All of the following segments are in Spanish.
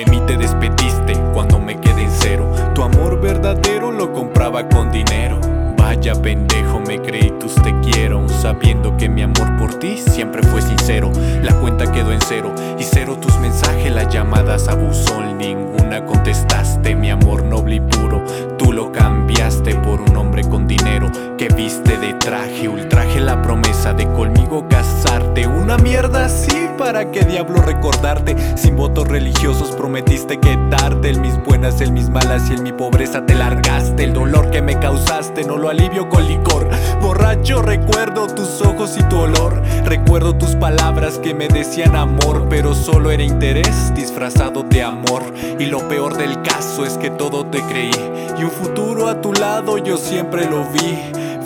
De mí te despediste cuando me quedé en cero. Tu amor verdadero lo compraba con dinero. Vaya pendejo, me creí tus te quiero, sabiendo que mi amor por ti siempre fue sincero. La cuenta quedó en cero y cero tus mensajes, las llamadas a buzón, ninguna contestaste. Mi amor noble y puro, tú lo cambiaste por un hombre con dinero que viste de traje, ultraje la promesa de conmigo casarte. Una mierda así, ¿para qué diablo recordarte? Sin votos religiosos prometiste quedarte, en mis buenas, en mis malas y en mi pobreza te largaste. El dolor que me causaste no lo alivio con licor. Borracho recuerdo tus ojos y tu olor. Recuerdo tus palabras que me decían amor, pero solo era interés disfrazado de amor. Y lo peor del caso es que todo te creí. Y un futuro a tu lado yo siempre lo vi.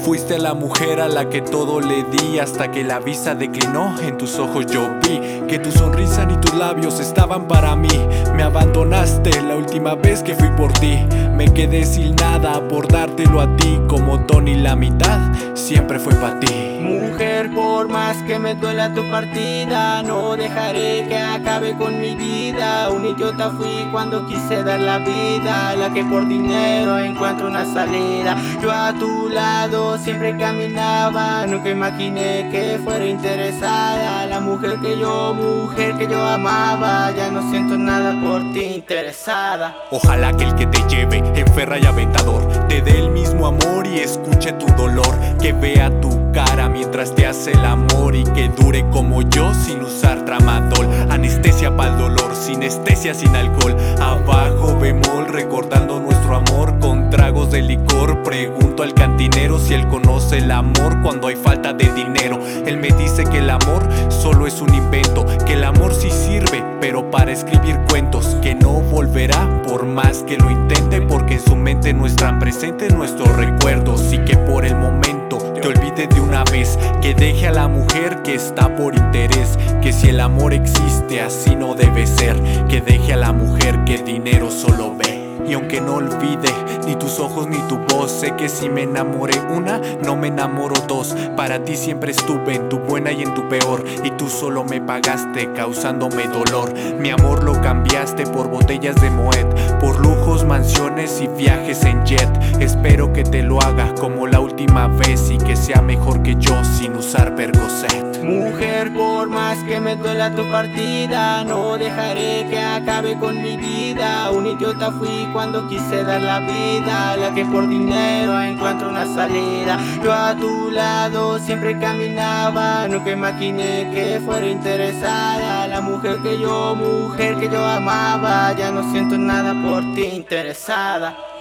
Fuiste la mujer a la que todo le di hasta que la visa declinó. En tus ojos yo vi que tu sonrisa ni tus labios estaban para mí. Me abandonaste la última vez que fui por ti. Me quedé sin nada por dártelo a ti. Como Tony la mitad siempre fue para ti. Mujer, por más que me duela tu partida, no dejaré que acabe con mi vida. Un idiota fui cuando quise dar la vida, la que por dinero encuentro una salida. Yo a tu lado siempre caminaba, nunca imaginé que fuera interesada. La mujer que yo, mujer que yo amaba, ya no siento nada por ti interesada. Ojalá que el que te lleve, enferra y aventador, te dé el mismo amor y escuche tu dolor, que vea tu cara mientras te hace el amor y que dure como yo sin usar tramadol. Anestesia para el dolor, sinestesia sin alcohol. Abajo bemol recordando nuestro amor con tragos de licor. Pregunto al cantinero si él conoce el amor cuando hay falta de dinero. Él me dice que el amor solo es un invento, que el amor sí sirve, pero para escribir cuentos, que no volverá por más que lo intente, porque en su mente no están presentes nuestros recuerdos y que por el momento te olvide de una vez, que deje a la mujer que está por interés, que si el amor existe así no debe ser, que deje a la mujer que dinero solo ve. Y aunque no olvide ni tus ojos ni tu voz, sé que si me enamoré una, no me enamoro dos. Para ti siempre estuve en tu buena y en tu peor, y tú solo me pagaste causándome dolor. Mi amor lo cambiaste por botellas de Moet, por lujos, mansiones y viajes en jet. Espero que te lo hagas como la última vez y que sea mejor que yo sin usar Percocet. Mujer, por más que me duela tu partida, no dejaré que acabe con mi vida. Un idiota fui cuando quise dar la vida, la que por dinero encuentro una salida. Yo a tu lado siempre caminaba, nunca imaginé que fuera interesada. La mujer que yo, mujer que yo amaba, ya no siento nada por ti interesada.